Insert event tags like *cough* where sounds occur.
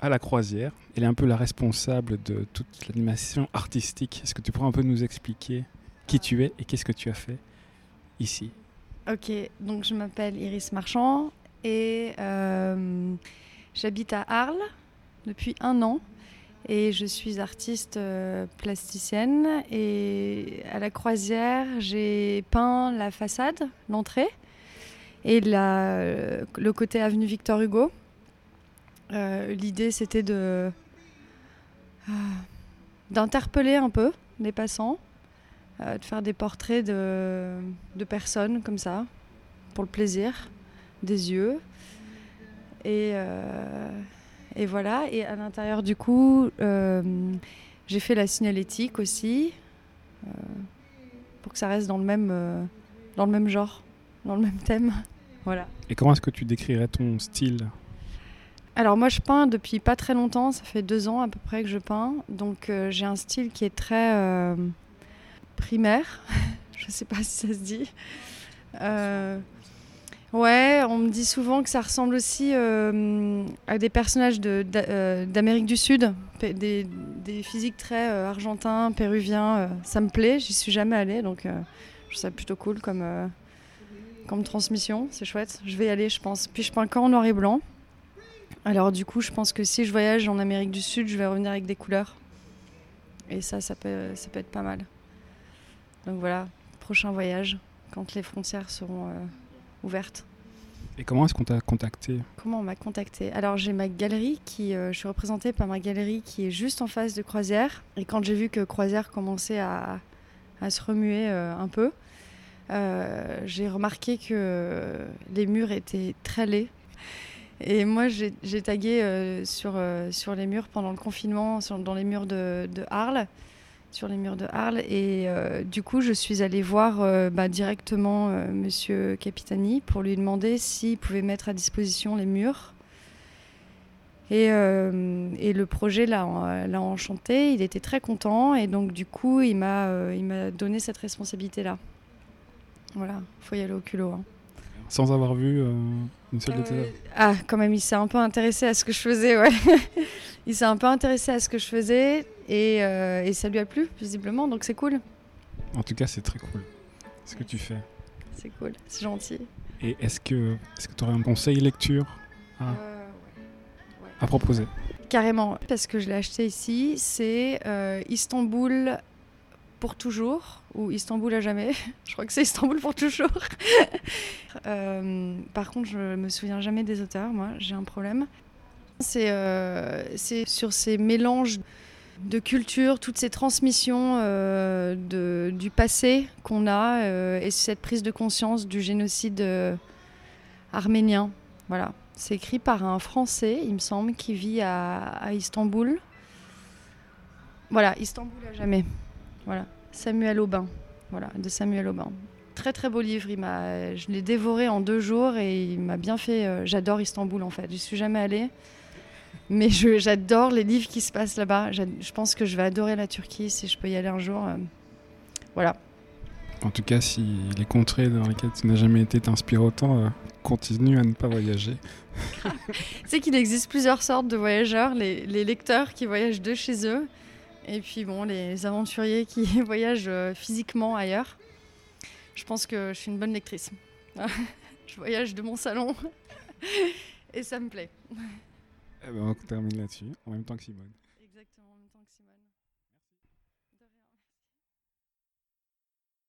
à la croisière. Elle est un peu la responsable de toute l'animation artistique. Est-ce que tu pourrais un peu nous expliquer qui tu es et qu'est-ce que tu as fait ici? Ok, donc je m'appelle Iris Marchand et euh, j'habite à Arles depuis un an et je suis artiste euh, plasticienne et à la croisière j'ai peint la façade, l'entrée et la, le côté avenue Victor Hugo. Euh, L'idée c'était de euh, d'interpeller un peu les passants, euh, de faire des portraits de, de personnes comme ça, pour le plaisir, des yeux. Et, et voilà, et à l'intérieur du coup, j'ai fait la signalétique aussi, pour que ça reste dans le même, dans le même genre, dans le même thème. *laughs* Voilà. Et comment est-ce que tu décrirais ton style? Alors moi je peins depuis pas très longtemps, ça fait deux ans à peu près que je peins, donc euh, j'ai un style qui est très euh, primaire, *laughs* je sais pas si ça se dit. Euh, ouais, on me dit souvent que ça ressemble aussi à des personnages d'Amérique du Sud, des, des physiques très argentins, péruviens, ça me plaît, j'y suis jamais allée, donc je trouve ça plutôt cool comme, comme transmission, c'est chouette, je vais y aller je pense. Puis je peins qu'en noir et blanc. Alors du coup, je pense que si je voyage en Amérique du Sud, je vais revenir avec des couleurs. Et ça, ça peut, ça peut être pas mal. Donc voilà, prochain voyage, quand les frontières seront euh, ouvertes. Et comment est-ce qu'on t'a contacté? Comment on m'a contacté? Alors j'ai ma galerie qui, euh, je suis représentée par ma galerie qui est juste en face de Croisière. Et quand j'ai vu que Croisière commençait à, à se remuer euh, un peu, j'ai remarqué que les murs étaient très laids. Et moi j'ai tagué euh, sur, euh, sur les murs pendant le confinement, dans les murs de, de Arles, sur les murs de Arles. Et euh, du coup je suis allée voir bah, directement Monsieur Capitani pour lui demander s'il pouvait mettre à disposition les murs. Et, et le projet l'a enchanté, il était très content et donc du coup il m'a il donné cette responsabilité-là. Voilà, faut y aller au culot. hein. Sans avoir vu euh, une seule de tes Euh, œuvres ah, quand même, il s'est un peu intéressé à ce que je faisais, ouais. *laughs* il s'est un peu intéressé à ce que je faisais et, euh, et ça lui a plu, visiblement, donc c'est cool. En tout cas, c'est très cool ce que tu fais. C'est cool, c'est gentil. Et est-ce que est-ce que tu aurais un conseil lecture à, à proposer? Carrément, parce que je l'ai acheté ici, c'est Istanbul pour toujours ou Istanbul à jamais. *laughs* je crois que c'est Istanbul pour toujours. *laughs* Euh, par contre, je me souviens jamais des auteurs, moi, j'ai un problème. C'est euh, sur ces mélanges de cultures, toutes ces transmissions euh, du passé qu'on a et cette prise de conscience du génocide arménien. Voilà. C'est écrit par un Français, il me semble, qui vit à Istanbul. Voilà, Istanbul à jamais. Voilà, Samuel Aubin. Voilà, de Samuel Aubin. Très très beau livre. Il m'a, je l'ai dévoré en deux jours et il m'a bien fait. euh, j'adore Istanbul en fait. Je suis jamais allée, mais je- j'adore les livres qui se passent là-bas. J'ad- Je pense que je vais adorer la Turquie si je peux y aller un jour. euh. Voilà. En tout cas, si les contrées dans lesquelles tu n'as jamais été t'inspirent autant, euh, continue à ne pas voyager. *laughs* Tu sais qu'il existe plusieurs sortes de voyageurs, les, les lecteurs qui voyagent de chez eux, et puis bon, les aventuriers qui *laughs* voyagent euh, physiquement ailleurs. Je pense que je suis une bonne lectrice. *laughs* je voyage de mon salon *laughs* et ça me plaît. Eh ben, on termine là-dessus, en même temps que Simone. Exactement, en même temps que Simone.